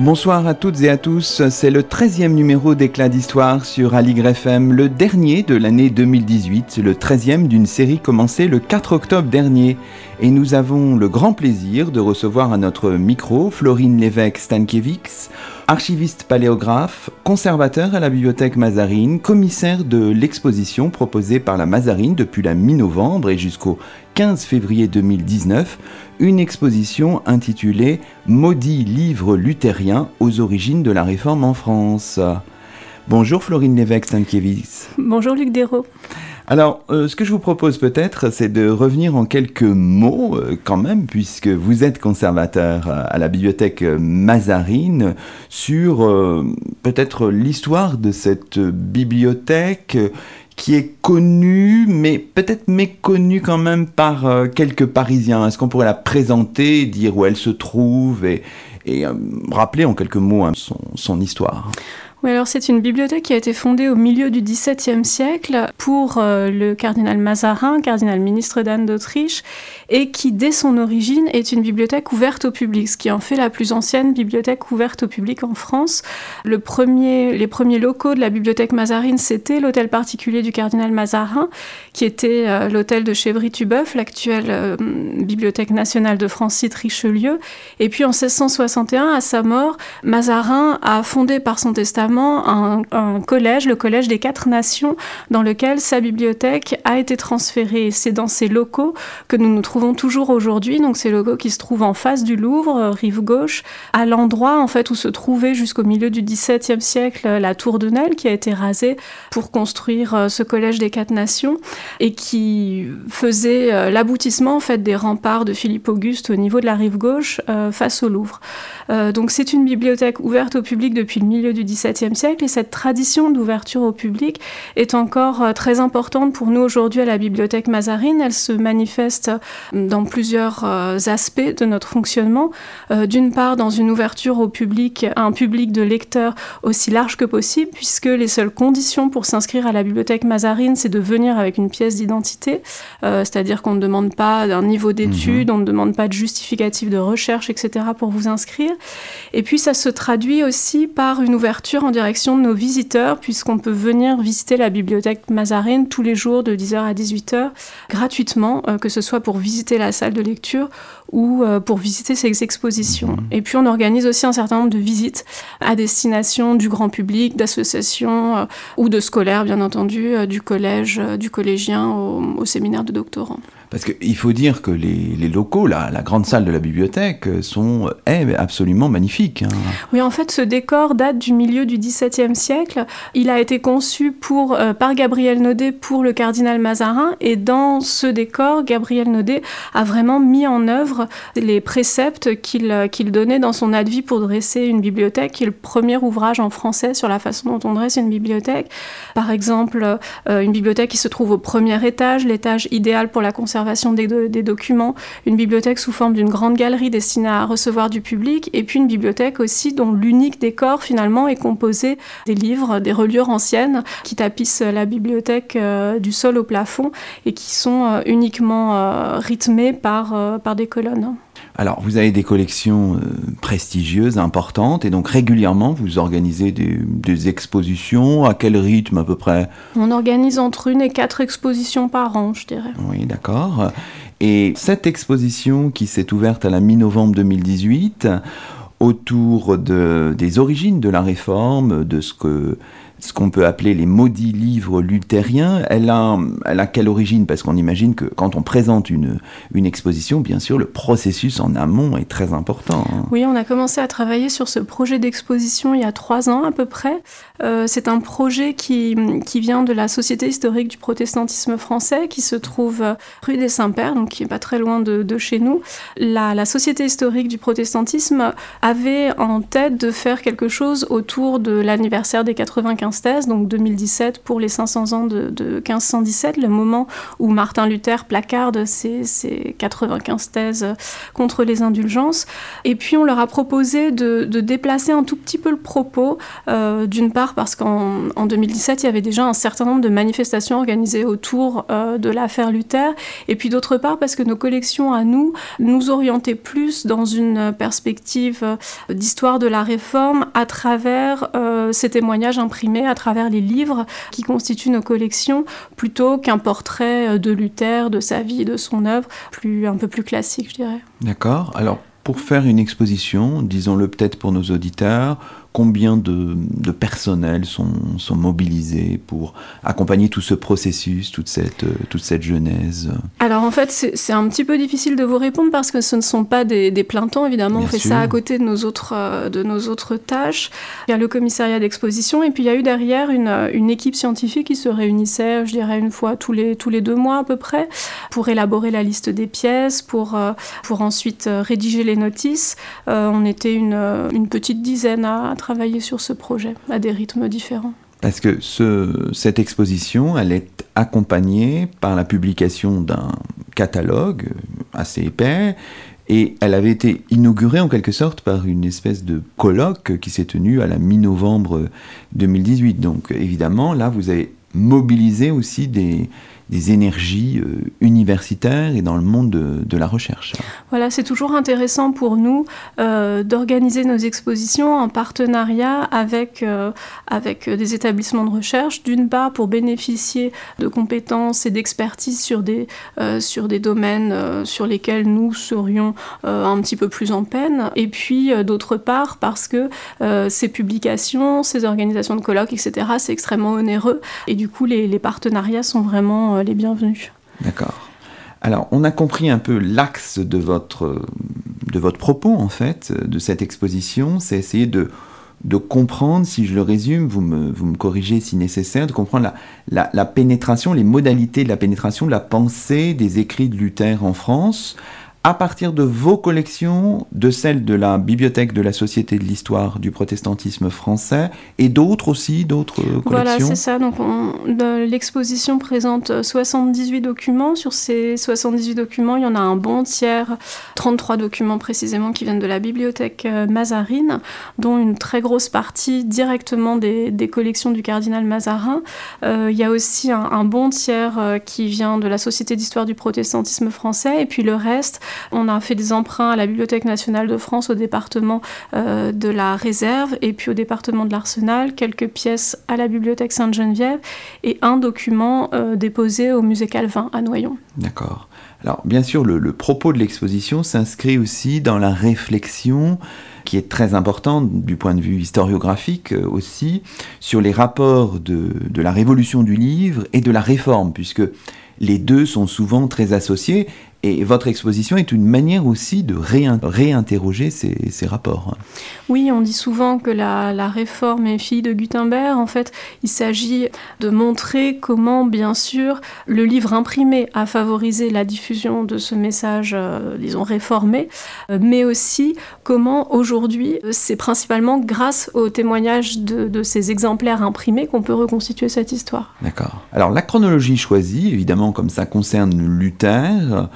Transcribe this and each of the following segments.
Bonsoir à toutes et à tous, c'est le 13e numéro d'Éclat d'Histoire sur Aligre FM, le dernier de l'année 2018, le 13e d'une série commencée le 4 octobre dernier. Et nous avons le grand plaisir de recevoir à notre micro Florine Lévesque-Stankiewicz, archiviste paléographe, conservateur à la bibliothèque Mazarine, commissaire de l'exposition proposée par la Mazarine depuis la mi-novembre et jusqu'au 15 février 2019, une exposition intitulée Maudit livre luthérien aux origines de la réforme en France. Bonjour Florine Lévesque-Stankiewicz. Bonjour Luc Dérault. Alors, euh, ce que je vous propose peut-être, c'est de revenir en quelques mots euh, quand même, puisque vous êtes conservateur à la bibliothèque Mazarine, sur euh, peut-être l'histoire de cette bibliothèque qui est connue, mais peut-être méconnue quand même par quelques Parisiens. Est-ce qu'on pourrait la présenter, dire où elle se trouve et, rappeler en quelques mots hein, son histoire? Oui, alors c'est une bibliothèque qui a été fondée au milieu du XVIIe siècle pour euh, le cardinal Mazarin, cardinal ministre d'Anne d'Autriche, et qui, dès son origine, est une bibliothèque ouverte au public, ce qui en fait la plus ancienne bibliothèque ouverte au public en France. Les premiers locaux de la bibliothèque Mazarine, c'était l'hôtel particulier du cardinal Mazarin, qui était euh, l'hôtel de Chevry-Tubeuf, l'actuelle euh, bibliothèque nationale de France, site Richelieu. Et puis en 1661, à sa mort, Mazarin a fondé par son testament un, collège, le Collège des Quatre Nations, dans lequel sa bibliothèque a été transférée. C'est dans ces locaux que nous nous trouvons toujours aujourd'hui. Donc ces locaux qui se trouvent en face du Louvre, euh, rive gauche, à l'endroit en fait où se trouvait jusqu'au milieu du XVIIe siècle euh, la tour de Nesle qui a été rasée pour construire euh, ce Collège des Quatre Nations et qui faisait l'aboutissement en fait des remparts de Philippe Auguste au niveau de la rive gauche face au Louvre. donc c'est une bibliothèque ouverte au public depuis le milieu du XVIIe siècle et cette tradition d'ouverture au public est encore euh, très importante pour nous aujourd'hui à la bibliothèque Mazarine. Elle se manifeste euh, dans plusieurs euh, aspects de notre fonctionnement. D'une part, dans une ouverture au public, un public de lecteurs aussi large que possible, puisque les seules conditions pour s'inscrire à la bibliothèque Mazarine, c'est de venir avec une pièce d'identité, c'est-à-dire qu'on ne demande pas d'un niveau d'études, mhm. on ne demande pas de justificatif de recherche, etc. pour vous inscrire. Et puis ça se traduit aussi par une ouverture en direction de nos visiteurs, puisqu'on peut venir visiter la bibliothèque Mazarine tous les jours de 10h à 18h gratuitement, euh, que ce soit pour visiter la salle de lecture ou euh, pour visiter ces expositions. Mhm. Et puis on organise aussi un certain nombre de visites à destination du grand public, d'associations euh, ou de scolaires, bien entendu, du collège, du collégien au séminaire de doctorants. Parce qu'il faut dire que les, locaux, la, la, grande salle de la bibliothèque, sont absolument magnifiques. Hein. Oui, en fait, ce décor date du milieu du XVIIe siècle. Il a été conçu pour, euh, par Gabriel Naudet pour le cardinal Mazarin. Et dans ce décor, Gabriel Naudet a vraiment mis en œuvre les préceptes qu'il euh, qu'il donnait dans son ad vie pour dresser une bibliothèque, qui est le premier ouvrage en français sur la façon dont on dresse une bibliothèque. Par exemple, une bibliothèque qui se trouve au premier étage, l'étage idéal pour la conservation des, documents, une bibliothèque sous forme d'une grande galerie destinée à recevoir du public, et puis une bibliothèque aussi dont l'unique décor finalement est composé des livres, des reliures anciennes qui tapissent la bibliothèque euh, du sol au plafond et qui sont euh, uniquement euh, rythmés par, par des colonnes. Alors, vous avez des collections prestigieuses, importantes, et donc régulièrement, vous organisez des, expositions. À quel rythme à peu près? On organise entre une et quatre expositions par an, je dirais. Oui, d'accord. Et cette exposition qui s'est ouverte à la mi-novembre 2018, autour de, des origines de la réforme, de ce que ce qu'on peut appeler les maudits livres luthériens. Elle a, elle a quelle origine? Parce qu'on imagine que quand on présente une, exposition, bien sûr, le processus en amont est très important. Hein. Oui, on a commencé à travailler sur ce projet d'exposition il y a trois ans à peu près. Euh, c'est un projet qui, vient de la Société historique du protestantisme français qui se trouve rue des Saints-Pères, donc qui est pas très loin de, de chez nous. La, la Société historique du protestantisme avait en tête de faire quelque chose autour de l'anniversaire des 95 thèses, donc 2017 pour les 500 ans de, de 1517, le moment où Martin Luther placarde ses, ses 95 thèses contre les indulgences. Et puis on leur a proposé de, déplacer un tout petit peu le propos, euh, d'une part parce qu'en 2017, il y avait déjà un certain nombre de manifestations organisées autour euh, de l'affaire Luther, et puis d'autre part parce que nos collections à nous nous orientaient plus dans une perspective euh, d'histoire de la réforme à travers ces témoignages imprimés, à travers les livres qui constituent nos collections, plutôt qu'un portrait de Luther, de sa vie, de son œuvre, plus, un peu plus classique, je dirais. D'accord. Alors, pour faire une exposition, disons-le peut-être pour nos auditeurs, combien de, de personnels sont, sont, mobilisés pour accompagner tout ce processus, toute cette, toute cette genèse Alors en fait, c'est un petit peu difficile de vous répondre parce que ce ne sont pas des, des plein temps, évidemment. Bien on fait sûr. ça à côté de nos, autres, euh, de nos autres tâches. Il y a le commissariat d'exposition et puis il y a eu derrière une, une, équipe scientifique qui se réunissait, je dirais, une fois tous les, tous les deux mois à peu près, pour élaborer la liste des pièces, pour, euh, pour ensuite euh, rédiger les notices. on était une, une petite dizaine à travailler sur ce projet à des rythmes différents. Parce que ce, cette exposition, elle est accompagnée par la publication d'un catalogue assez épais, et elle avait été inaugurée en quelque sorte par une espèce de colloque qui s'est tenu à la mi-novembre 2018. Donc évidemment, là, vous avez mobilisé aussi des, des énergies euh, universitaires et dans le monde de, la recherche. Voilà, c'est toujours intéressant pour nous euh, d'organiser nos expositions en partenariat avec, euh, avec des établissements de recherche, d'une part pour bénéficier de compétences et d'expertise sur, des, sur des domaines sur lesquels nous serions un petit peu plus en peine, et puis d'autre part parce que ces publications, ces organisations de colloques, etc., c'est extrêmement onéreux, et du coup les partenariats sont vraiment les bienvenus. D'accord. Alors, on a compris un peu l'axe de votre, de votre propos, en fait, de cette exposition. C'est essayer de, de comprendre, si je le résume, vous me, vous me corrigez si nécessaire, de comprendre la, la, la pénétration, les modalités de la pénétration la pensée des écrits de Luther en France, à partir de vos collections, de celles de la Bibliothèque de la Société de l'Histoire du protestantisme français et d'autres aussi, d'autres collections Voilà, c'est ça. Donc, l'exposition présente 78 documents. Sur ces 78 documents, il y en a un bon tiers, 33 documents précisément, qui viennent de la Bibliothèque euh, Mazarine, dont une très grosse partie directement des, des collections du cardinal Mazarin. Euh, il y a aussi un, un bon tiers euh, qui vient de la Société d'Histoire du protestantisme français, et puis le reste on a fait des emprunts à la Bibliothèque nationale de France, au département euh, de la Réserve et puis au département de l'Arsenal, quelques pièces à la Bibliothèque Sainte-Geneviève et un document euh, déposé au musée Calvin à Noyon. D'accord. Alors bien sûr, le, propos de l'exposition s'inscrit aussi dans la réflexion qui est très importante du point de vue historiographique euh, aussi, sur les rapports de la révolution du livre et de la réforme, puisque les deux sont souvent très associés et votre exposition est une manière aussi de réin réinterroger ces, ces, rapports. Oui, on dit souvent que la, la, réforme est fille de Gutenberg. En fait, il s'agit de montrer comment, bien sûr, le livre imprimé a favorisé la diffusion de ce message, euh, disons, réformé, euh, mais aussi comment aujourd'hui, c'est principalement grâce au témoignage de, de ces exemplaires imprimés qu'on peut reconstituer cette histoire. D'accord. Alors la chronologie choisie, évidemment, comme ça concerne Luther,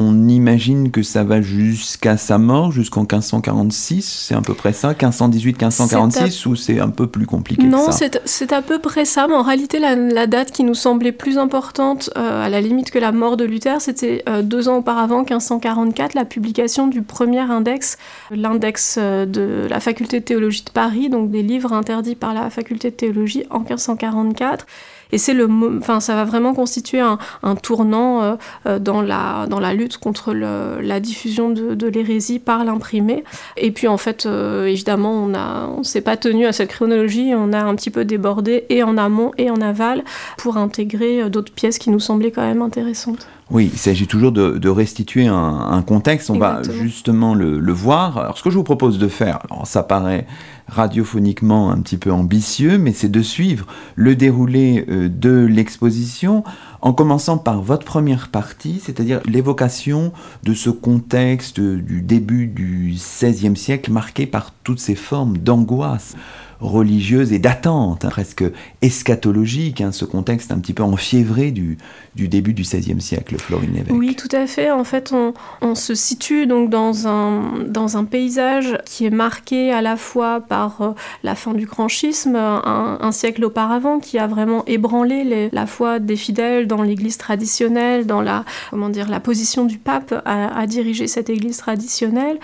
on imagine que ça va jusqu'à sa mort, jusqu'en 1546, c'est à peu près ça, 1518-1546, à... ou c'est un peu plus compliqué Non, c'est à peu près ça, mais en réalité, la, la date qui nous semblait plus importante, euh, à la limite que la mort de Luther, c'était euh, deux ans auparavant, 1544, la publication du premier index, l'index euh, de la faculté de théologie de Paris, donc des livres interdits par la faculté de théologie en 1544. Et c'est le, enfin, ça va vraiment constituer un, tournant dans, la, dans la lutte contre la diffusion de, de l'hérésie par l'imprimé. Et puis en fait, évidemment, on a, on s'est pas tenu à cette chronologie, on a un petit peu débordé et en amont et en aval pour intégrer d'autres pièces qui nous semblaient quand même intéressantes. Oui, il s'agit toujours de, restituer un, contexte. On va justement le, voir. Alors, ce que je vous propose de faire, alors ça paraît radiophoniquement un petit peu ambitieux, mais c'est de suivre le déroulé euh, de l'exposition en commençant par votre première partie, c'est-à-dire l'évocation de ce contexte du début du XVIe siècle marqué par toutes ces formes d'angoisse religieuse et d'attente, hein, presque eschatologique, hein, ce contexte un petit peu enfiévré du, du début du XVIe siècle, Florine Lévesque. Oui, tout à fait. En fait, on, se situe donc dans un, dans un paysage qui est marqué à la fois par euh, la fin du grand schisme, un, siècle auparavant, qui a vraiment ébranlé la foi des fidèles dans l'Église traditionnelle, dans la, comment dire, la position du pape à diriger cette Église traditionnelle.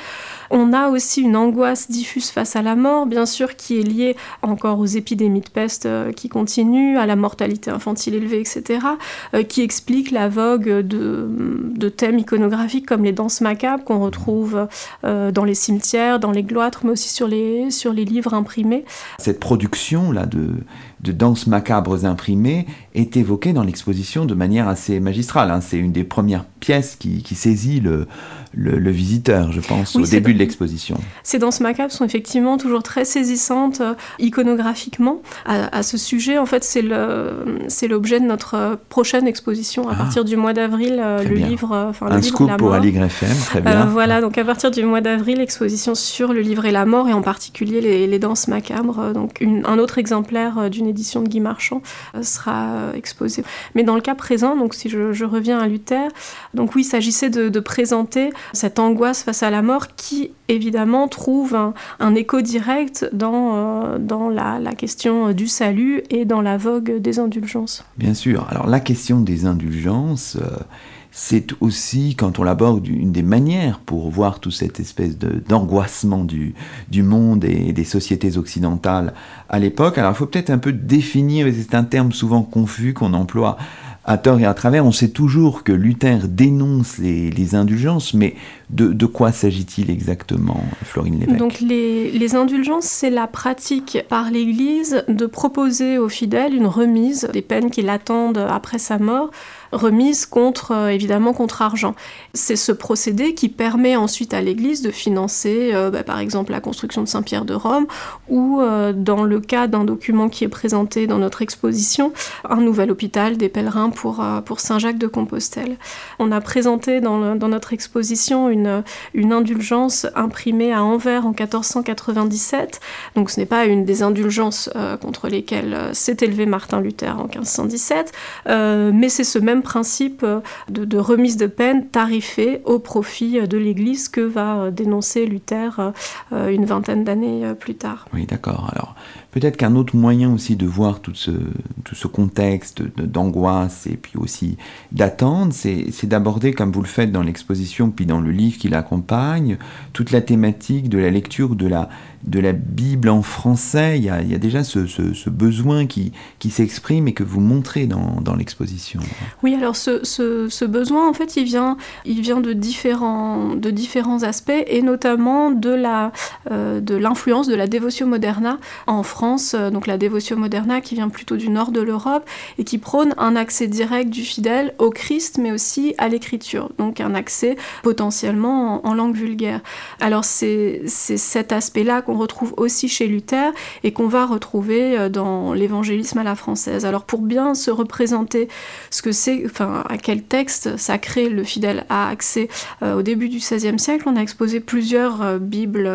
On a aussi une angoisse diffuse face à la mort, bien sûr, qui est liée encore aux épidémies de peste euh, qui continuent, à la mortalité infantile élevée, etc., euh, qui explique la vogue de, thèmes iconographiques comme les danses macabres qu'on retrouve euh, dans les cimetières, dans les gloîtres, mais aussi sur les, sur les livres imprimés. Cette production-là de, de danses macabres imprimées est évoquée dans l'exposition de manière assez magistrale. Hein. C'est une des premières pièces qui, qui saisit le, le, visiteur, je pense, au début de l'exposition. Ces danses macabres sont effectivement toujours très saisissantes euh, iconographiquement. À, ce sujet, en fait, c'est l'objet de notre euh, prochaine exposition à ah, partir du mois d'avril, euh, le livre, enfin, Un scoop pour Aligre FM, très bien. voilà, donc à partir du mois d'avril, exposition sur le livre et la mort, et en particulier les, danses macabres. Donc un autre exemplaire d'une édition de Guy Marchand sera exposé. Mais dans le cas présent, donc si je, reviens à Luther, donc oui, il s'agissait de, présenter cette angoisse face à la mort qui évidemment trouve un, écho direct dans, euh, dans la, question du salut et dans la vogue des indulgences. Bien sûr, alors la question des indulgences, euh, c'est aussi, quand on l'aborde, une des manières pour voir toute cette espèce d'angoissement du, monde et des sociétés occidentales à l'époque. Alors il faut peut-être un peu définir, c'est un terme souvent confus qu'on emploie à tort et à travers, on sait toujours que Luther dénonce les, indulgences, mais de, quoi s'agit-il exactement, Florine Lévesque? Donc les, les indulgences, c'est la pratique par l'Église de proposer aux fidèles une remise des peines qui l'attendent après sa mort remise contre, euh, évidemment, contre argent. C'est ce procédé qui permet ensuite à l'Église de financer, euh, bah, par exemple, la construction de Saint-Pierre de Rome, ou, euh, dans le cas d'un document qui est présenté dans notre exposition, un nouvel hôpital des pèlerins pour, pour Saint-Jacques de Compostelle. On a présenté dans, dans notre exposition une, une indulgence imprimée à Anvers en 1497. Donc ce n'est pas une des indulgences contre lesquelles s'est élevé Martin Luther en 1517, mais c'est ce même principe euh, de, remise de peine tarifée au profit euh, de l'Église que va euh, dénoncer Luther une vingtaine d'années plus tard. Oui, d'accord. Alors, peut-être qu'un autre moyen aussi de voir tout ce, tout ce contexte d'angoisse et puis aussi d'attente, c'est d'aborder, comme vous le faites dans l'exposition, puis dans le livre qui l'accompagne, toute la thématique de la lecture de la de la Bible en français, il y a, déjà ce, besoin qui, s'exprime et que vous montrez dans, l'exposition. Oui, alors ce, besoin, en fait, il vient, de, différents, aspects et notamment de euh, l'influence de la Devotio Moderna en France, euh, donc la Devotio Moderna qui vient plutôt du nord de l'Europe et qui prône un accès direct du fidèle au Christ, mais aussi à l'écriture, donc un accès potentiellement en, en langue vulgaire. Alors c'est cet aspect-là qu'on retrouve aussi chez Luther et qu'on va retrouver euh, dans l'évangélisme à la française. Alors pour bien se représenter ce que c'est, enfin à quel texte sacré le fidèle a accès euh, au début du XVIe siècle, on a exposé plusieurs euh, bibles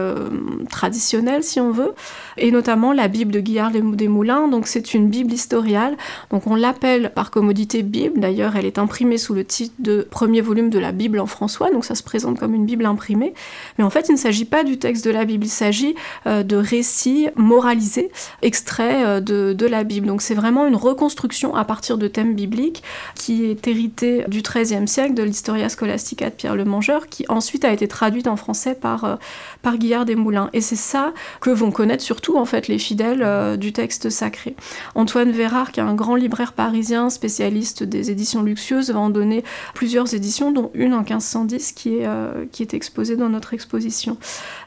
traditionnelles si on veut, et notamment la Bible de Guillard des Moulins. Donc c'est une Bible historiale. Donc on l'appelle par commodité Bible. D'ailleurs, elle est imprimée sous le titre de premier volume de la Bible en François. Donc ça se présente comme une Bible imprimée. Mais en fait, il ne s'agit pas du texte de la Bible. Il s'agit de récits moralisés, extraits euh, de, la Bible. Donc c'est vraiment une reconstruction à partir de thèmes bibliques qui est hérité du XIIIe siècle de l'Historia Scholastica de Pierre le Mangeur, qui ensuite a été traduite en français par, euh, par Guillard des Moulins. Et c'est ça que vont connaître surtout en fait les fidèles euh, du texte sacré. Antoine Vérard, qui est un grand libraire parisien, spécialiste des éditions luxueuses, va en donner plusieurs éditions, dont une en 1510 qui est, euh, qui est exposée dans notre exposition.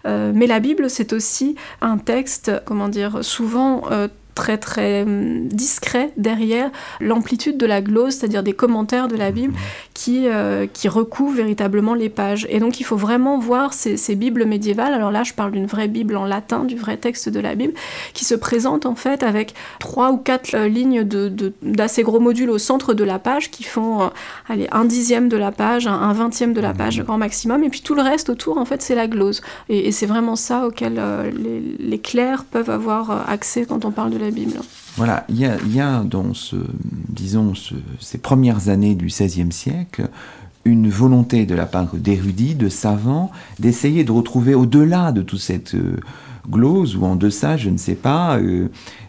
mais la Bible, c'est aussi un texte, comment dire, souvent très très hum, discret derrière l'amplitude de la glose, c'est-à-dire des commentaires de la Bible qui, euh, qui recouvrent véritablement les pages. Et donc il faut vraiment voir ces, ces, Bibles médiévales, alors là je parle d'une vraie Bible en latin, du vrai texte de la Bible, qui se présente en fait avec trois ou quatre euh, lignes d'assez de, gros modules au centre de la page qui font euh, allez, un dixième de la page, un, vingtième de la page, le grand maximum, et puis tout le reste autour en fait c'est la glose. Et, et c'est vraiment ça auquel les, les clercs peuvent avoir accès quand on parle de Bible. Voilà, il y a, dans ce, disons, ces premières années du XVIe siècle une volonté de la part d'érudits, de savants, d'essayer de retrouver au-delà de toute cette euh, glose ou en deçà, je ne sais pas, euh,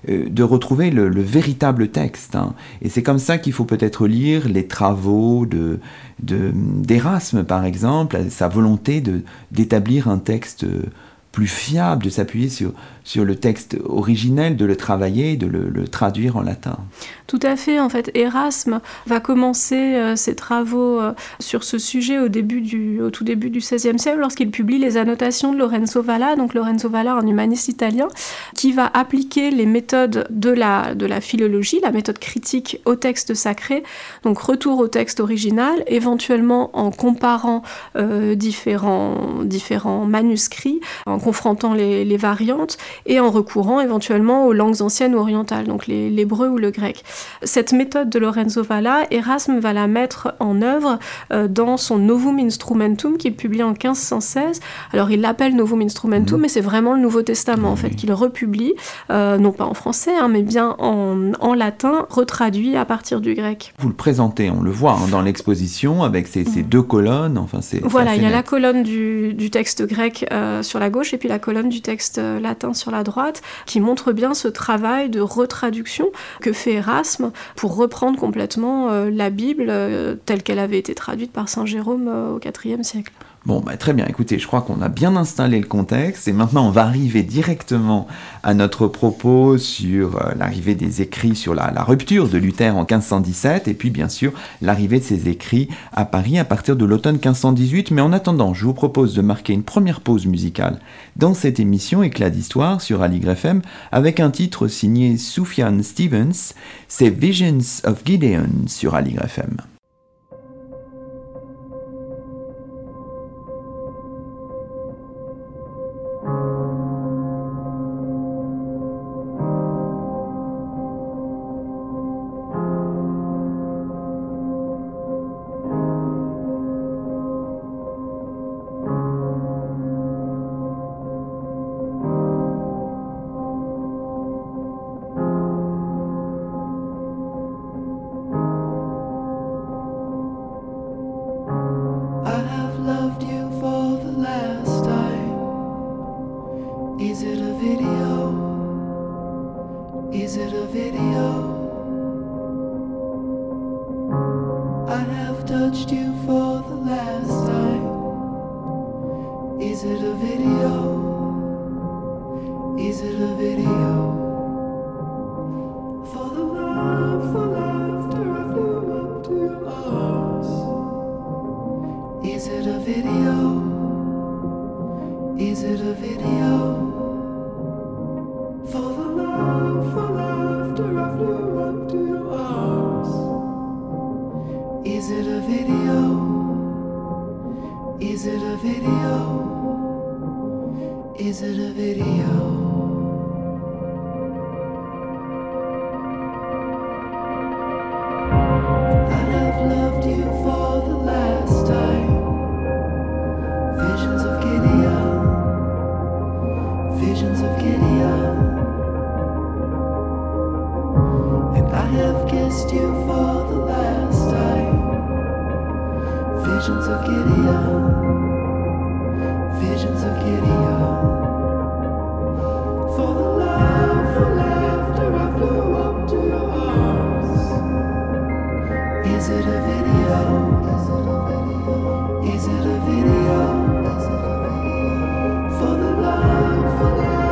euh, de retrouver le, véritable texte. Hein. Et c'est comme ça qu'il faut peut-être lire les travaux de, d'Erasme, par exemple, sa volonté d'établir un texte plus fiable, de s'appuyer sur, sur le texte originel, de le travailler, de le, traduire en latin. Tout à fait. En fait, Erasme va commencer euh, ses travaux euh, sur ce sujet au, tout début du XVIe siècle lorsqu'il publie les annotations de Lorenzo Valla. Donc Lorenzo Valla, un humaniste italien, qui va appliquer les méthodes de la, de la philologie, la méthode critique au texte sacré. Donc retour au texte original, éventuellement en comparant euh, différents, différents manuscrits, en confrontant les variantes et en recourant éventuellement aux langues anciennes ou orientales, donc l'hébreu ou le grec. Cette méthode de Lorenzo Valla, Erasme va la mettre en œuvre euh, dans son Novum Instrumentum qu'il publie en 1516. Alors il l'appelle Novum Instrumentum, mhm. mais c'est vraiment le Nouveau Testament en fait qu'il republie, euh, non pas en français, hein, mais bien en, latin, retraduit à partir du grec. Vous le présentez, on le voit hein, dans l'exposition avec ces, mhm. deux colonnes. Enfin, c'est voilà, il y a la colonne du, texte grec euh, sur la gauche et puis la colonne du texte latin sur la droite, qui montre bien ce travail de retraduction que fait Erasme pour reprendre complètement euh, la Bible euh, telle qu'elle avait été traduite par Saint Jérôme euh, au IVe siècle. Bon, bah, très bien. Écoutez, je crois qu'on a bien installé le contexte et maintenant on va arriver directement à notre propos sur euh, l'arrivée des écrits sur la, rupture de Luther en 1517 et puis bien sûr l'arrivée de ses écrits à Paris à partir de l'automne 1518. Mais en attendant, je vous propose de marquer une première pause musicale dans cette émission Éclat d'histoire sur Aligre FM avec un titre signé Sufjan Stevens, c'est Visions of Gideon sur Aligre FM. For the love, for laughter,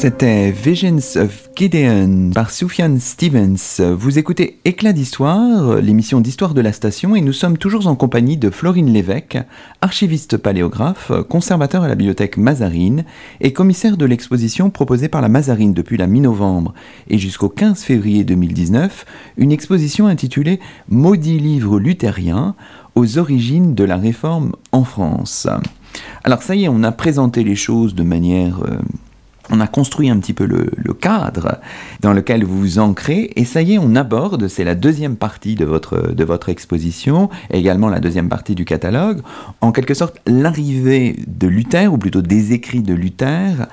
C'était Visions of Gideon par Sufjan Stevens. Vous écoutez Éclat d'Histoire, l'émission d'histoire de la station, et nous sommes toujours en compagnie de Florine Lévesque, archiviste paléographe, conservateur à la bibliothèque Mazarine et commissaire de l'exposition proposée par la Mazarine depuis la mi-novembre et jusqu'au 15 février 2019, une exposition intitulée Maudit livre luthérien aux origines de la réforme en France. Alors ça y est, on a présenté les choses de manière... Euh, on a construit un petit peu le, cadre dans lequel vous vous ancrez, et ça y est, on aborde, c'est la deuxième partie de votre, exposition, également la deuxième partie du catalogue, en quelque sorte l'arrivée de Luther, ou plutôt des écrits de Luther,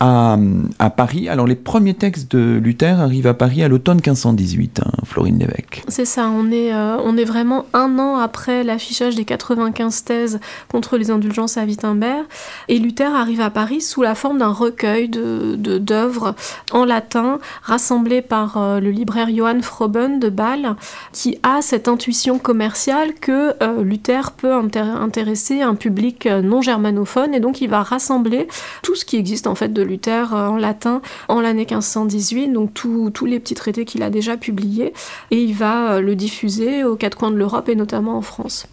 à, Paris. Alors les premiers textes de Luther arrivent à Paris à l'automne 1518, hein, Florine Lévesque. C'est ça, on est, euh, on est vraiment un an après l'affichage des 95 thèses contre les indulgences à Wittenberg. Et Luther arrive à Paris sous la forme d'un recueil d'œuvres de, en latin rassemblées par euh, le libraire Johann Froben de Bâle, qui a cette intuition commerciale que euh, Luther peut intéresser un public non germanophone. Et donc il va rassembler tout ce qui existe en fait de Luther euh, en latin en l'année 1518, donc tous les petits traités qu'il a déjà publiés, et il va euh, le diffuser aux quatre coins de l'Europe et notamment en France.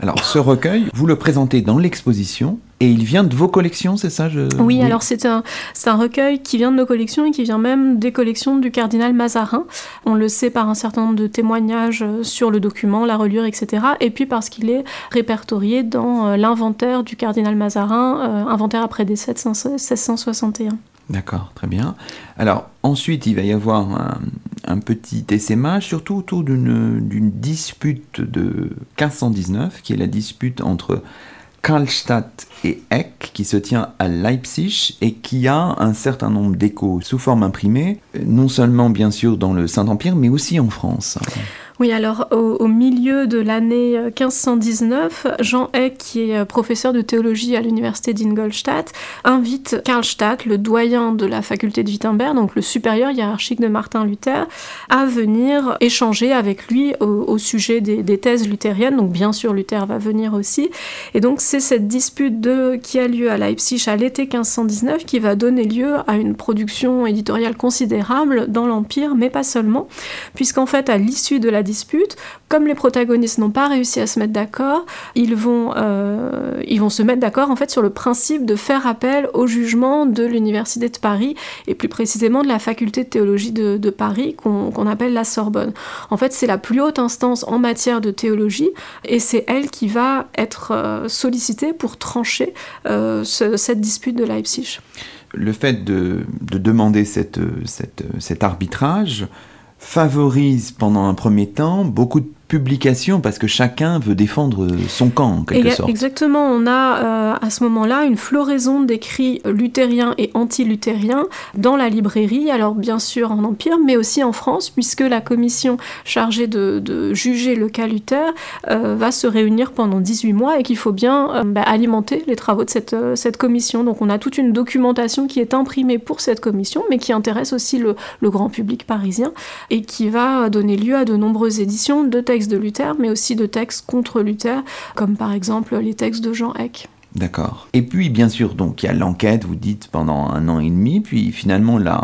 Alors ce recueil, vous le présentez dans l'exposition et il vient de vos collections, c'est ça oui, alors c'est un, un recueil qui vient de nos collections et qui vient même des collections du cardinal Mazarin. On le sait par un certain nombre de témoignages euh, sur le document, la reliure, etc. Et puis parce qu'il est répertorié dans l'inventaire du cardinal Mazarin, inventaire après décès de 1661. D'accord, très bien. Alors ensuite, il va y avoir un, petit essaimage, surtout autour d'une dispute de 1519, qui est la dispute entre Karlstadt et Eck, qui se tient à Leipzig et qui a un certain nombre d'échos sous forme imprimée, non seulement bien sûr dans le Saint-Empire, mais aussi en France. Oui, alors au, milieu de l'année 1519, euh, Jean Eck, qui est euh, professeur de théologie à l'université d'Ingolstadt, invite Karlstadt, le doyen de la faculté de Wittenberg, donc le supérieur hiérarchique de Martin Luther, à venir échanger avec lui au, sujet des, thèses luthériennes. Donc bien sûr, Luther va venir aussi. Et donc c'est cette dispute qui a lieu à Leipzig à l'été 1519 qui va donner lieu à une production éditoriale considérable dans l'Empire, mais pas seulement, puisqu'en fait, à l'issue de la dispute. Comme les protagonistes n'ont pas réussi à se mettre d'accord, ils vont, euh, ils vont se mettre d'accord en fait sur le principe de faire appel au jugement de l'université de Paris et plus précisément de la faculté de théologie de, Paris qu'on appelle la Sorbonne. En fait, c'est la plus haute instance en matière de théologie et c'est elle qui va être euh, sollicitée pour trancher euh, cette dispute de Leipzig. Le fait de, demander cette, cet arbitrage favorise pendant un premier temps beaucoup de publication parce que chacun veut défendre son camp en quelque sorte. Exactement, on a euh, à ce moment-là une floraison d'écrits luthériens et anti-luthériens dans la librairie, alors bien sûr en Empire, mais aussi en France, puisque la commission chargée de, juger le cas Luther euh, va se réunir pendant 18 mois et qu'il faut bien euh, bah, alimenter les travaux de cette, cette commission. Donc on a toute une documentation qui est imprimée pour cette commission, mais qui intéresse aussi le, le grand public parisien et qui va donner lieu à de nombreuses éditions de textes de Luther, mais aussi de textes contre Luther, comme par exemple les textes de Jean Eck. D'accord. Et puis, bien sûr, donc il y a l'enquête, vous dites, pendant un an et demi, puis finalement la,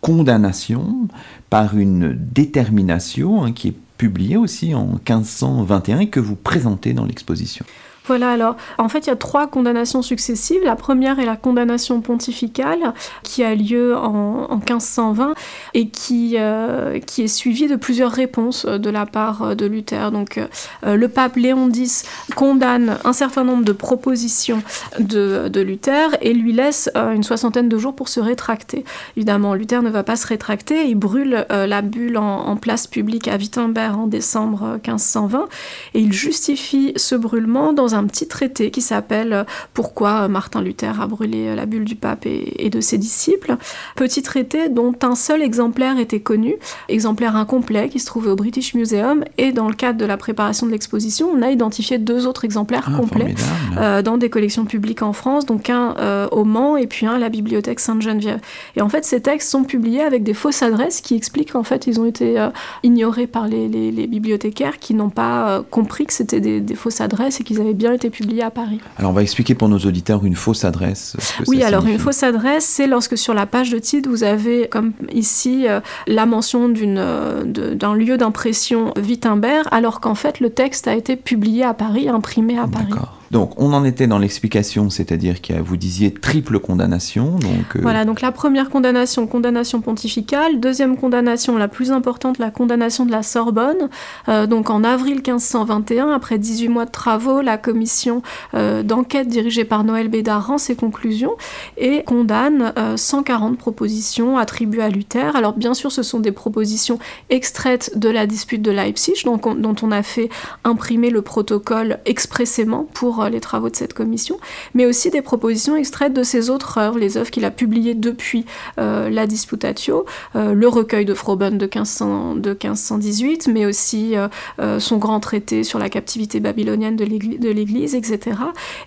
condamnation par une détermination hein, qui est publiée aussi en 1521 et que vous présentez dans l'exposition. Voilà, alors en fait il y a trois condamnations successives. La première est la condamnation pontificale qui a lieu en, 1520 et qui, euh, qui est suivie de plusieurs réponses de la part de Luther. Donc euh, le pape Léon X condamne un certain nombre de propositions de, Luther et lui laisse euh, une soixantaine de jours pour se rétracter. Évidemment, Luther ne va pas se rétracter, il brûle la bulle en, en, place publique à Wittenberg en décembre 1520 et il justifie ce brûlement dans un un petit traité qui s'appelle euh, Pourquoi Martin Luther a brûlé euh, la bulle du pape et, de ses disciples. Petit traité dont un seul exemplaire était connu, exemplaire incomplet qui se trouvait au British Museum. Et dans le cadre de la préparation de l'exposition, on a identifié deux autres exemplaires ah, complets euh, dans des collections publiques en France, donc un au Mans et puis un à la bibliothèque Sainte-Geneviève. Et en fait, ces textes sont publiés avec des fausses adresses qui expliquent qu'en fait, ils ont été ignorés par les, bibliothécaires qui n'ont pas compris que c'était des, des fausses adresses et qu'ils avaient bien été publié à Paris. Alors on va expliquer pour nos auditeurs une fausse adresse. oui, alors une fausse adresse, c'est lorsque sur la page de titre, vous avez, comme ici, euh, la mention euh, d'un lieu d'impression Wittenberg, alors qu'en fait le texte a été publié à Paris, imprimé à Paris. D'accord. Donc on en était dans l'explication, c'est-à-dire que vous disiez triple condamnation. Euh, Voilà, donc la première condamnation, condamnation pontificale. Deuxième condamnation, la plus importante, la condamnation de la Sorbonne. Euh, donc en avril 1521, après 18 mois de travaux, la commission euh, d'enquête dirigée par Noël Bédard rend ses conclusions et condamne 140 propositions attribuées à Luther. Alors bien sûr, ce sont des propositions extraites de la dispute de Leipzig, dont on a fait imprimer le protocole expressément pour euh, les travaux de cette commission, mais aussi des propositions extraites de ses autres œuvres, les œuvres qu'il a publiées depuis euh, la Disputatio, euh, le recueil de Froben de, 1500, de 1518, mais aussi son grand traité sur la captivité babylonienne de l'Église, etc.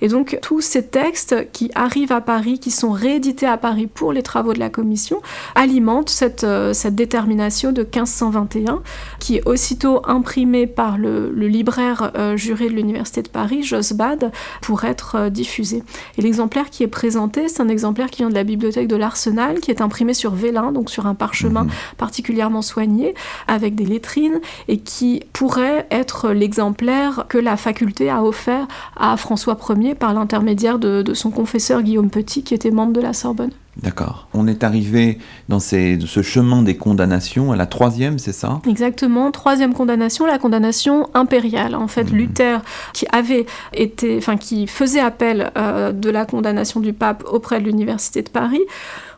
Et donc tous ces textes qui arrivent à Paris, qui sont réédités à Paris pour les travaux de la commission, alimentent cette, cette détermination de 1521, qui est aussitôt imprimée par le, le libraire juré de l'Université de Paris, Josbad, pour être euh, diffusé. Et l'exemplaire qui est présenté, c'est un exemplaire qui vient de la bibliothèque de l'Arsenal, qui est imprimé sur vélin, donc sur un parchemin mhm. particulièrement soigné, avec des lettrines, et qui pourrait être l'exemplaire que la faculté a offert à François Ier par l'intermédiaire de, de son confesseur Guillaume Petit, qui était membre de la Sorbonne. D'accord. On est arrivé dans ce chemin des condamnations à la troisième, c'est ça? Exactement. Troisième condamnation, la condamnation impériale. En fait, mhm. Luther, qui avait été, enfin, qui faisait appel euh, de la condamnation du pape auprès de l'université de Paris,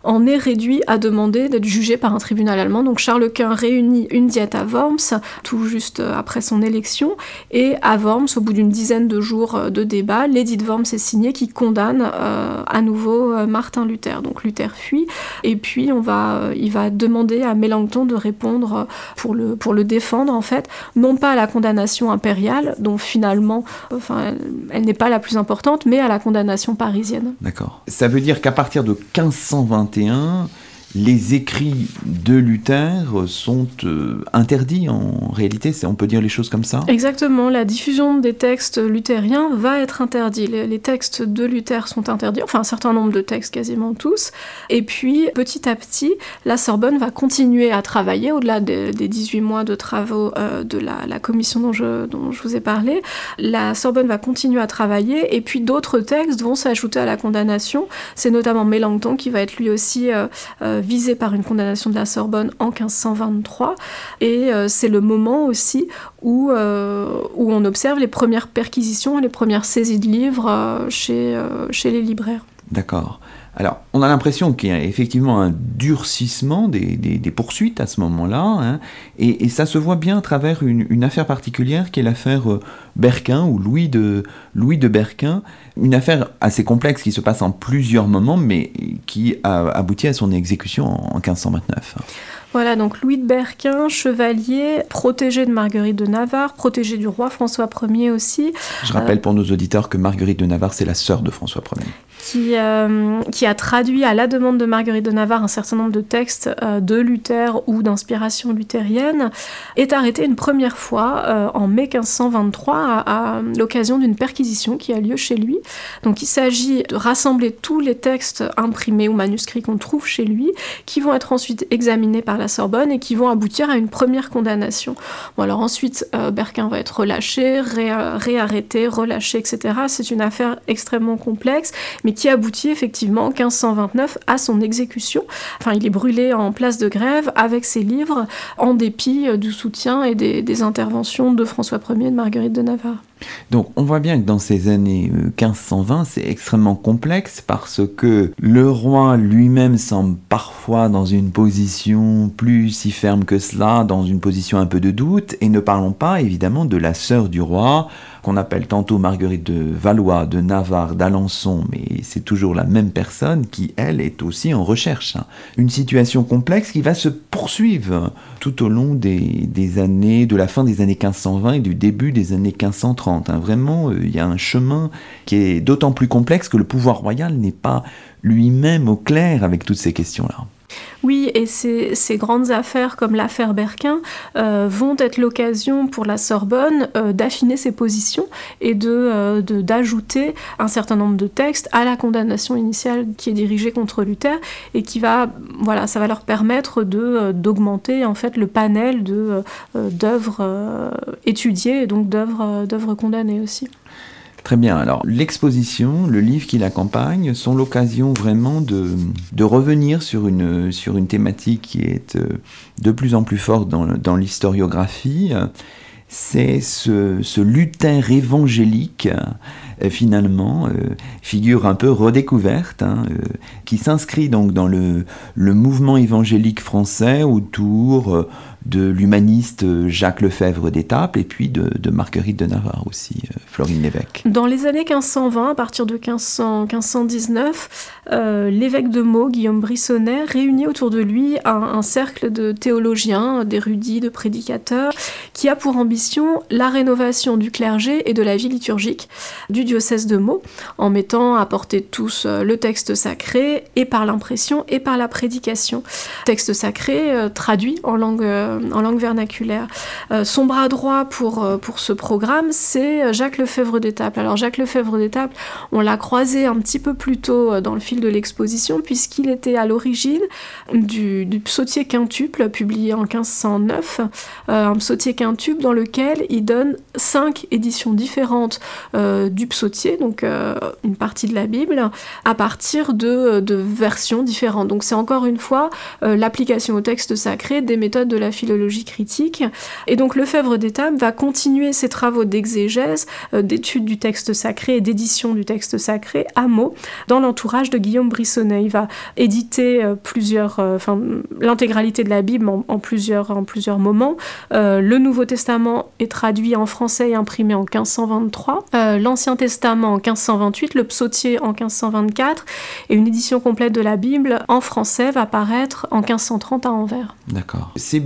en est réduit à demander d'être jugé par un tribunal allemand. Donc Charles Quint réunit une diète à Worms, tout juste euh, après son élection, et à Worms, au bout d'une dizaine de jours euh, de débat, l'édit de Worms est signé qui condamne euh, à nouveau Martin Luther. Donc Luther fuit, et puis on va, il va demander à Mélenchon de répondre pour le, pour le défendre, en fait, non pas à la condamnation impériale, dont finalement, enfin, elle n'est pas la plus importante, mais à la condamnation parisienne. D'accord. Ça veut dire qu'à partir de 1520 2021, les écrits de Luther sont euh, interdits en réalité, on peut dire les choses comme ça Exactement, la diffusion des textes luthériens va être interdite. Les, textes de Luther sont interdits, enfin un certain nombre de textes, quasiment tous. Et puis petit à petit, la Sorbonne va continuer à travailler, au-delà des, 18 mois de travaux euh, de la, commission dont je, vous ai parlé. La Sorbonne va continuer à travailler et puis d'autres textes vont s'ajouter à la condamnation. C'est notamment Mélenchon qui va être lui aussi euh, visé par une condamnation de la Sorbonne en 1523. Et euh, c'est le moment aussi où, euh, où on observe les premières perquisitions et les premières saisies de livres euh, chez, chez les libraires. D'accord. Alors, on a l'impression qu'il y a effectivement un durcissement des, poursuites à ce moment-là, hein, et, ça se voit bien à travers une, affaire particulière qui est l'affaire euh, Berquin ou Louis de, Louis de Berquin, une affaire assez complexe qui se passe en plusieurs moments, mais qui a abouti à son exécution en 1529. Voilà, donc Louis de Berquin, chevalier, protégé de Marguerite de Navarre, protégé du roi François Ier aussi. Je rappelle pour nos auditeurs que Marguerite de Navarre, c'est la sœur de François Ier qui, euh, qui a traduit à la demande de Marguerite de Navarre un certain nombre de textes euh, de Luther ou d'inspiration luthérienne, est arrêté une première fois euh, en mai 1523 à, l'occasion d'une perquisition qui a lieu chez lui. Donc il s'agit de rassembler tous les textes imprimés ou manuscrits qu'on trouve chez lui, qui vont être ensuite examinés par la Sorbonne et qui vont aboutir à une première condamnation. Bon alors ensuite, Berquin va être relâché, réarrêté, relâché, etc. C'est une affaire extrêmement complexe, mais qui aboutit effectivement en 1529 à son exécution. Enfin, il est brûlé en place de grève avec ses livres, en dépit du soutien et des, interventions de François Ier et de Marguerite de Navarre. Donc on voit bien que dans ces années 1520, euh, c'est extrêmement complexe parce que le roi lui-même semble parfois dans une position plus si ferme que cela, dans une position un peu de doute, et ne parlons pas évidemment de la sœur du roi, qu'on appelle tantôt Marguerite de Valois, de Navarre, d'Alençon, mais c'est toujours la même personne qui, elle, est aussi en recherche. Hein. Une situation complexe qui va se poursuivre tout au long des, années, de la fin des années 1520 et du début des années 1530. Hein. Vraiment, euh, il y a un chemin qui est d'autant plus complexe que le pouvoir royal n'est pas lui-même au clair avec toutes ces questions-là. Oui, et ces, grandes affaires comme l'affaire Berquin euh, vont être l'occasion pour la Sorbonne euh, d'affiner ses positions et euh, de, d'ajouter un certain nombre de textes à la condamnation initiale qui est dirigée contre Luther et qui va, voilà, ça va leur permettre de, d'augmenter en fait le panel de, d'œuvres étudiées et donc d'œuvres condamnées aussi. Très bien, alors l'exposition, le livre qui l'accompagne sont l'occasion vraiment de, revenir sur une, thématique qui est euh, de plus en plus forte dans, l'historiographie. C'est ce, ce, Luther évangélique, euh, finalement, euh, figure un peu redécouverte, hein, qui s'inscrit donc dans le, le, mouvement évangélique français autour de l'humaniste Jacques Lefebvre d'Étaples et puis de, Marguerite de Navarre aussi, euh, Florine Lévesque. Dans les années 1520, à partir de 1500, 1519, euh, l'évêque de Meaux, Guillaume Brissonnet, réunit autour de lui un, cercle de théologiens, d'érudits, de prédicateurs, qui a pour ambition la rénovation du clergé et de la vie liturgique du diocèse de Meaux, en mettant à portée tous euh, le texte sacré et par l'impression et par la prédication. Texte sacré traduit en langue en langue vernaculaire. Euh, son bras droit pour, euh, pour ce programme, c'est Jacques Lefebvre d'Étaples. Alors Jacques Lefebvre d'Étaples, on l'a croisé un petit peu plus tôt euh, dans le fil de l'exposition, puisqu'il était à l'origine du, du, psautier quintuple, publié en 1509, un psautier quintuple dans lequel il donne cinq éditions différentes du psautier, donc une partie de la Bible, à partir de, de versions différentes. Donc c'est encore une fois l'application au texte sacré des méthodes de la philologie critique. Et donc Lefebvre d'Étaples va continuer ses travaux d'exégèse, euh, d'étude du texte sacré et d'édition du texte sacré à mots dans l'entourage de Guillaume Brissonnet. Il va éditer euh, plusieurs, euh, enfin l'intégralité de la Bible en, plusieurs, en plusieurs moments. le Nouveau Testament est traduit en français et imprimé en 1523, l'Ancien Testament en 1528, le Psautier en 1524 et une édition complète de la Bible en français va paraître en 1530 à Anvers. D'accord. Ces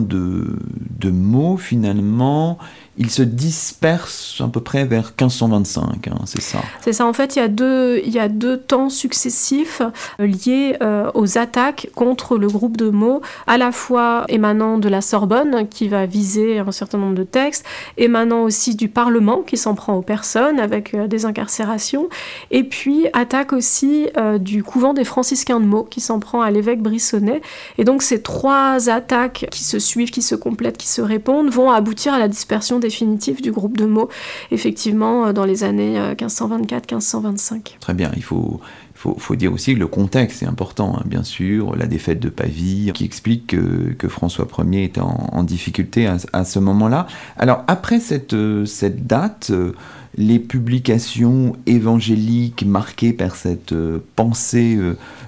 de, mots, finalement, il se disperse à peu près vers 1525, hein, c'est ça C'est ça, en fait, il y, a deux, temps successifs euh, liés euh, aux attaques contre le groupe de mots, à la fois émanant de la Sorbonne, qui va viser un certain nombre de textes, émanant aussi du Parlement, qui s'en prend aux personnes avec euh, des incarcérations, et puis attaque aussi du couvent des franciscains de Meaux, qui s'en prend à l'évêque Brissonnet. Et donc ces trois attaques qui se suivent, qui se complètent, qui se répondent, vont aboutir à la dispersion des définitif du groupe de mots, effectivement, euh, dans les années 1524-1525. Euh, Très bien, il faut, faut, dire aussi que le contexte est important, hein, bien sûr, la défaite de Pavie, qui explique que, François Ier était en, difficulté à, ce moment-là. Alors, après cette, euh, cette date, les publications évangéliques marquées par cette pensée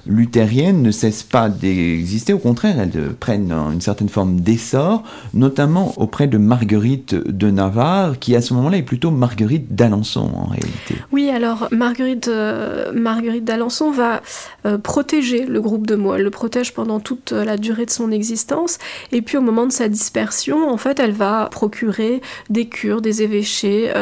luthérienne ne cessent pas d'exister, au contraire, elles prennent une certaine forme d'essor, notamment auprès de Marguerite de Navarre, qui à ce moment-là est plutôt Marguerite d'Alençon en réalité. Oui, alors Marguerite, euh, Marguerite d'Alençon va protéger le groupe de mots, elle le protège pendant toute la durée de son existence, et puis au moment de sa dispersion, en fait, elle va procurer des cures, des évêchés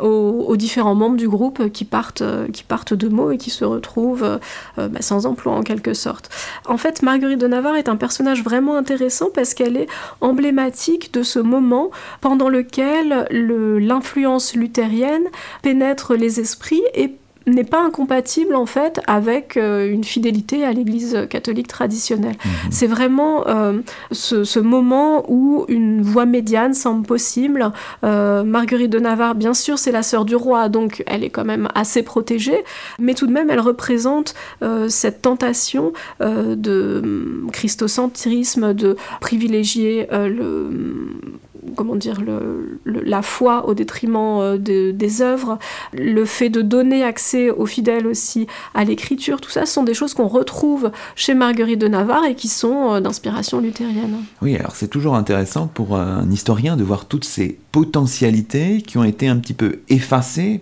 aux aux, différents membres du groupe qui partent, qui partent de mots et qui se retrouvent euh, bah, sans emploi en quelque sorte. En fait, Marguerite de Navarre est un personnage vraiment intéressant parce qu'elle est emblématique de ce moment pendant lequel l'influence luthérienne pénètre les esprits et n'est pas incompatible en fait avec euh, une fidélité à l'Église catholique traditionnelle. Mhm. C'est vraiment euh, ce, moment où une voie médiane semble possible. Euh, Marguerite de Navarre, bien sûr, c'est la sœur du roi, donc elle est quand même assez protégée, mais tout de même, elle représente cette tentation de hum, christocentrisme, de privilégier le comment dire, la foi au détriment euh, des œuvres, le fait de donner accès aux fidèles aussi à l'écriture, tout ça ce sont des choses qu'on retrouve chez Marguerite de Navarre et qui sont euh, d'inspiration luthérienne. Oui, alors c'est toujours intéressant pour un historien de voir toutes ces potentialités qui ont été un petit peu effacées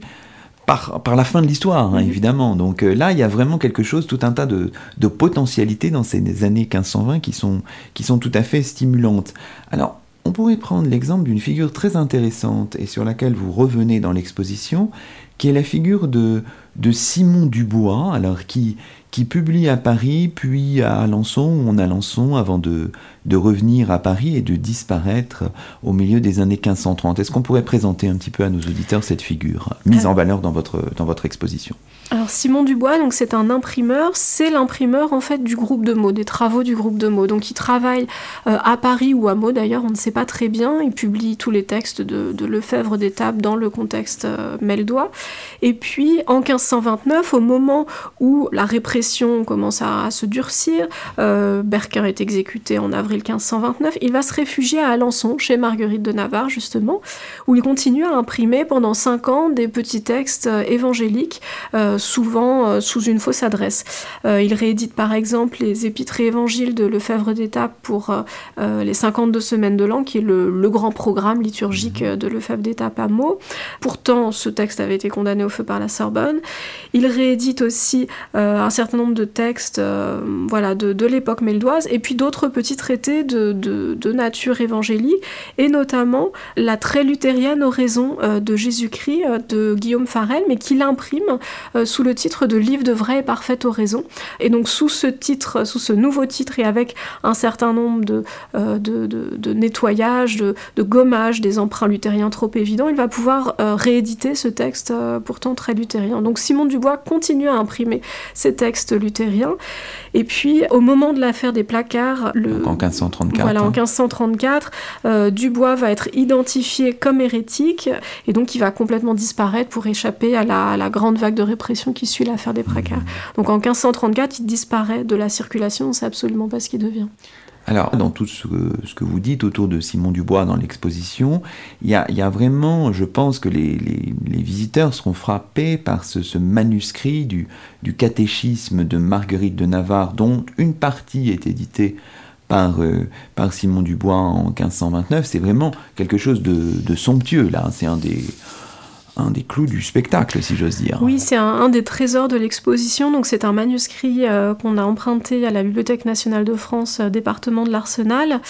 par, par, la fin de l'histoire, hein, évidemment. Donc euh, là, il y a vraiment quelque chose, tout un tas de, de potentialités dans ces années 1520 qui sont, qui sont tout à fait stimulantes. Alors, on pourrait prendre l'exemple d'une figure très intéressante et sur laquelle vous revenez dans l'exposition, qui est la figure de, de Simon Dubois, alors qui, qui publie à Paris, puis à Alençon, ou en Alençon, avant de, de revenir à Paris et de disparaître au milieu des années 1530. Est-ce qu'on pourrait présenter un petit peu à nos auditeurs cette figure mise en valeur dans votre, dans votre exposition? Simon Dubois, donc c'est un imprimeur, c'est l'imprimeur en fait du groupe de mots, des travaux du groupe de mots. Donc il travaille euh, à Paris ou à Meaux d'ailleurs, on ne sait pas très bien. Il publie tous les textes de, Lefebvre d'Étape dans le contexte euh, Meldois. Et puis en 1529, au moment où la répression commence à, se durcir, euh, Berker est exécuté en avril 1529, il va se réfugier à Alençon, chez Marguerite de Navarre justement, où il continue à imprimer pendant cinq ans des petits textes évangéliques souvent euh, sous une fausse adresse. Euh, il réédite par exemple les épîtres et évangiles de Lefebvre d'Étape pour euh, les 52 semaines de l'an, qui est le, grand programme liturgique mhm. de Lefebvre d'Étape à Meaux. Pourtant, ce texte avait été condamné au feu par la Sorbonne. Il réédite aussi un certain nombre de textes voilà, de, l'époque meldoise, et puis d'autres petits traités de, de, nature évangélique, et notamment la très luthérienne oraison de Jésus-Christ de Guillaume Farel, mais qu'il imprime sous le titre de Livre de vraie et parfaite oraison. Et donc sous ce titre, sous ce nouveau titre et avec un certain nombre de, euh, de, de, nettoyages, de, de gommage des emprunts luthériens trop évidents, il va pouvoir euh, rééditer ce texte euh, pourtant très luthérien. Donc Simon Dubois continue à imprimer ces textes luthériens. Et puis au moment de l'affaire des placards, le, en 1534, voilà, en 1534, Dubois va être identifié comme hérétique et donc il va complètement disparaître pour échapper à la, à la grande vague de répression qui suit l'affaire des précaires. Donc en 1534, il disparaît de la circulation, on ne sait absolument pas ce qu'il devient. Alors, dans tout ce, que vous dites autour de Simon Dubois dans l'exposition, il y a, vraiment, je pense que les, visiteurs seront frappés par ce, manuscrit du, catéchisme de Marguerite de Navarre, dont une partie est éditée par, euh, par Simon Dubois en 1529. C'est vraiment quelque chose de, de somptueux, là. C'est un des un des clous du spectacle, si j'ose dire. Oui, c'est un, des trésors de l'exposition. Donc, c'est un manuscrit euh, qu'on a emprunté à la Bibliothèque nationale de France, euh, département de l'Arsenal.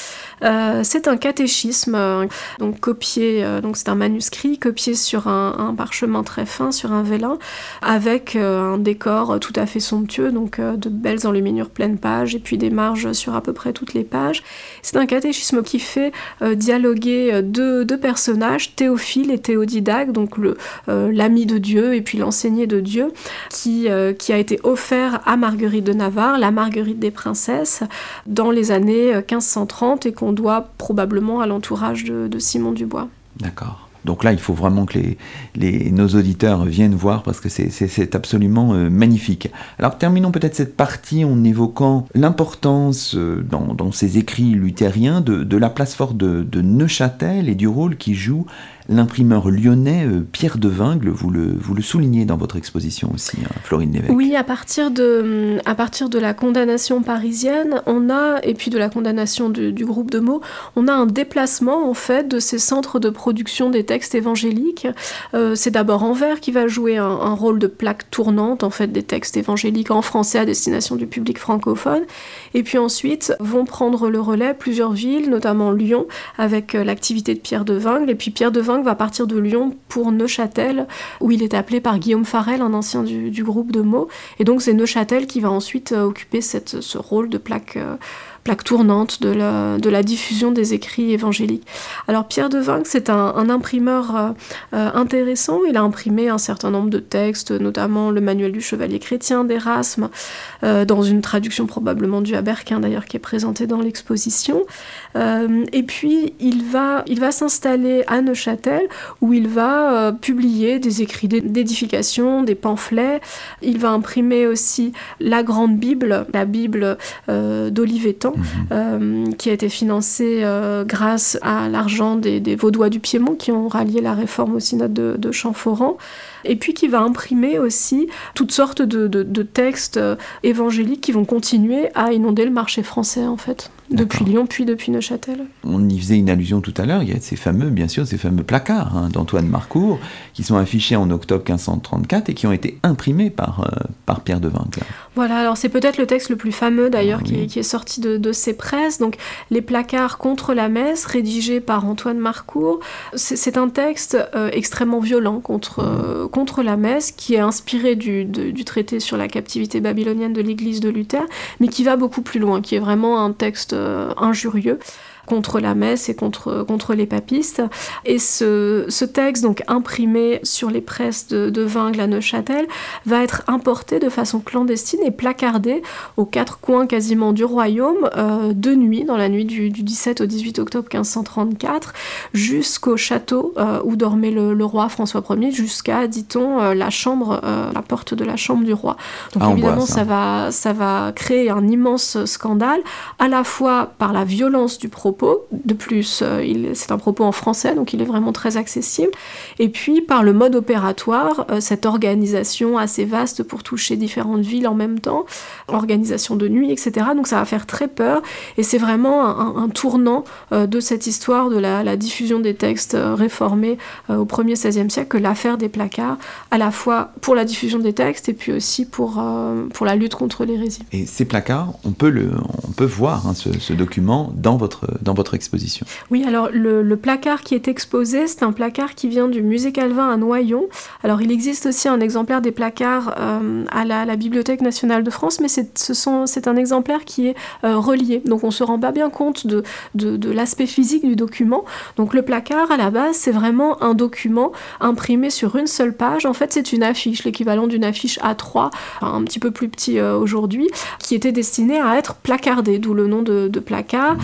Euh, c'est un catéchisme, donc copié. donc, c'est un manuscrit copié sur un, parchemin très fin, sur un vélin, avec un décor tout à fait somptueux, donc de belles enluminures pleines pages et puis des marges sur à peu près toutes les pages. C'est un catéchisme qui fait dialoguer deux, deux personnages, Théophile et Théodidaque, donc le, l'ami de Dieu et puis l'enseigné de Dieu, qui, euh, qui a été offert à Marguerite de Navarre, la Marguerite des princesses, dans les années 1530 et qu'on doit probablement à l'entourage de, Simon Dubois. D'accord. Donc là, il faut vraiment que les, nos auditeurs viennent voir parce que c'est absolument euh, magnifique. Alors terminons peut-être cette partie en évoquant l'importance euh, dans, ces écrits luthériens de, la place forte de, de Neuchâtel et du rôle qui joue l'imprimeur lyonnais euh, Pierre de Vingle, vous le, vous le soulignez dans votre exposition aussi, hein, Florine Lévesque. Oui, à partir, de, à partir de la condamnation parisienne, on a, et puis de la condamnation du, groupe de mots, on a un déplacement en fait de ces centres de production des textes évangéliques. Euh, c'est d'abord Anvers qui va jouer un, un, rôle de plaque tournante en fait des textes évangéliques en français à destination du public francophone. Et puis ensuite vont prendre le relais plusieurs villes, notamment Lyon, avec euh, l'activité de Pierre de Vingle. Et puis Pierre de Va partir de Lyon pour Neuchâtel, où il est appelé par Guillaume Farel, un ancien du, groupe de mots. Et donc c'est Neuchâtel qui va ensuite euh, occuper ce rôle de plaque euh, plaque tournante de la, diffusion des écrits évangéliques. Alors Pierre de Vinck, c'est un, imprimeur euh, euh, intéressant. Il a imprimé un certain nombre de textes, notamment le manuel du chevalier chrétien d'Erasme, euh, dans une traduction probablement du Aberquin d'ailleurs qui est présentée dans l'exposition. et puis il va, il va s'installer à Neuchâtel où il va publier des écrits d'édification, des pamphlets. Il va imprimer aussi la Grande Bible, la Bible d'Olivetan, Mhm. Euh, qui a été financé euh, grâce à l'argent des, Vaudois du Piémont qui ont rallié la réforme au synode de, de Champforan et puis qui va imprimer aussi toutes sortes de, textes euh, évangéliques qui vont continuer à inonder le marché français en fait, depuis Lyon puis depuis Neuchâtel. On y faisait une allusion tout à l'heure, il y a ces fameux, bien sûr, ces fameux placards hein, d'Antoine Marcourt qui sont affichés en octobre 1534 et qui ont été imprimés par, euh, par Pierre de Vincle. Voilà, alors c'est peut-être le texte le plus fameux d'ailleurs qui, est sorti de, ces presses, donc les placards contre la messe rédigés par Antoine Marcourt. C'est un texte euh, extrêmement violent contre, contre la messe, qui est inspiré du, traité sur la captivité babylonienne de l'église de Luther, mais qui va beaucoup plus loin, qui est vraiment un texte euh, injurieux contre la messe et contre, contre les papistes. Et ce, ce texte, donc imprimé sur les presses de, de Vingle à Neuchâtel, va être importé de façon clandestine et placardé aux quatre coins quasiment du royaume euh, de nuit, dans la nuit du, du, 17 au 18 octobre 1534, jusqu'au château euh, où dormait le, roi François Ier, jusqu'à, dit-on, euh, la chambre, la porte de la chambre du roi. Donc ah, évidemment, ça, va, ça va créer un immense scandale, à la fois par la violence du propos, de plus, euh, c'est un propos en français, donc il est vraiment très accessible. Et puis, par le mode opératoire, euh, cette organisation assez vaste pour toucher différentes villes en même temps, organisation de nuit, etc. Donc ça va faire très peur. Et c'est vraiment un, tournant euh, de cette histoire de la, diffusion des textes réformés au 1er 16e siècle que l'affaire des placards, à la fois pour la diffusion des textes et puis aussi pour, pour la lutte contre l'hérésie. Et ces placards, on peut, le, on peut voir hein, ce, ce, document dans votre, dans votre exposition. Oui, alors le, placard qui est exposé, c'est un placard qui vient du musée Calvin à Noyon. Alors il existe aussi un exemplaire des placards euh, à, la, Bibliothèque nationale de France, mais c'est un exemplaire qui est euh, relié. Donc on se rend pas bien compte de, de, l'aspect physique du document. Donc le placard, à la base, c'est vraiment un document imprimé sur une seule page. En fait, c'est une affiche, l'équivalent d'une affiche A3, un petit peu plus petit euh, aujourd'hui, qui était destinée à être placardée, d'où le nom de, de placard.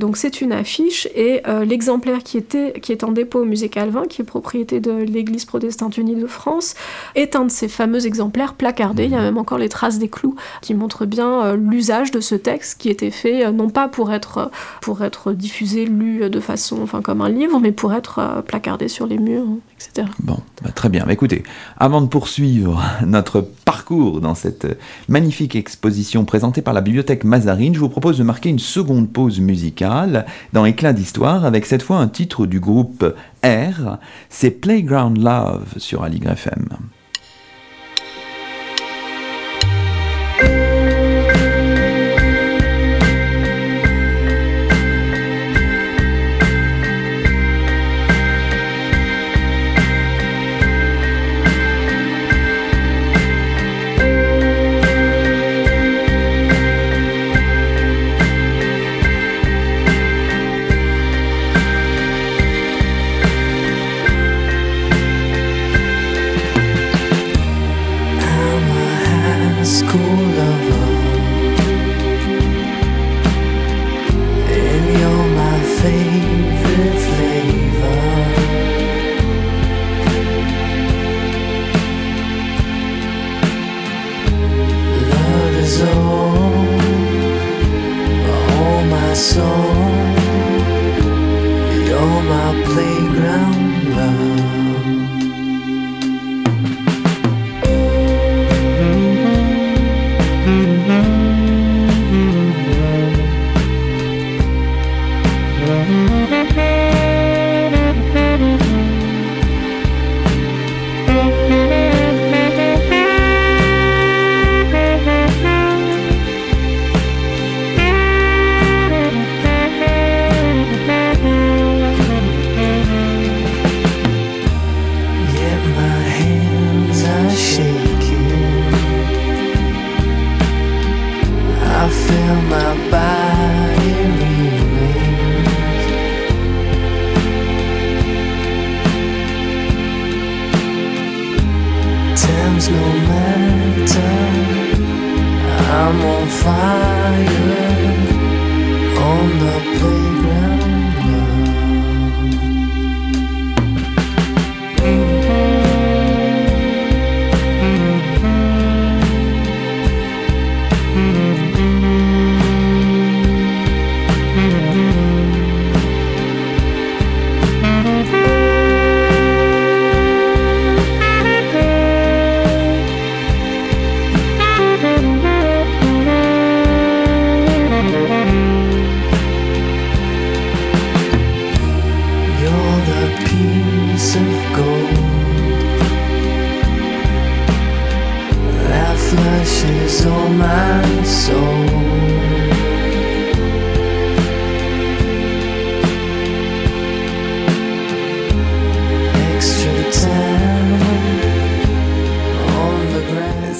donc c'est une affiche et euh, l'exemplaire qui, était, qui est en dépôt au musée Calvin, qui est propriété de l'Église protestante unie de France, est un de ces fameux exemplaires placardés. Il y a même encore les traces des clous qui montrent bien euh, l'usage de ce texte qui était fait euh, non pas pour être, pour être diffusé, lu de façon enfin, comme un livre, mais pour être placardé sur les murs, etc. Bon, bah, très bien. écoutez, avant de poursuivre notre parcours dans cette magnifique exposition présentée par la bibliothèque Mazarine, je vous propose de marquer une seconde pause musicale dans Éclat d'histoire avec cette fois un titre du groupe R, c'est Playground Love sur Aligre FM. school of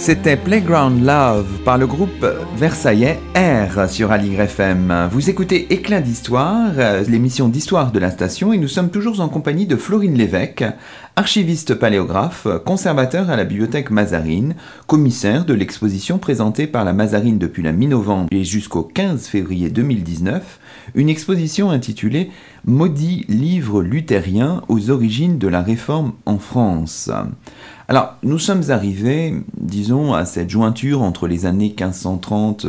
C'était Playground Love par le groupe versaillais R sur Aligre FM. Vous écoutez Éclat d'Histoire, l'émission d'histoire de la station, et nous sommes toujours en compagnie de Florine Lévesque, archiviste paléographe, conservateur à la bibliothèque Mazarine, commissaire de l'exposition présentée par la Mazarine depuis la mi-novembre et jusqu'au 15 février 2019, une exposition intitulée Maudit livre luthérien aux origines de la réforme en France. Alors, nous sommes arrivés, disons, à cette jointure entre les années 1530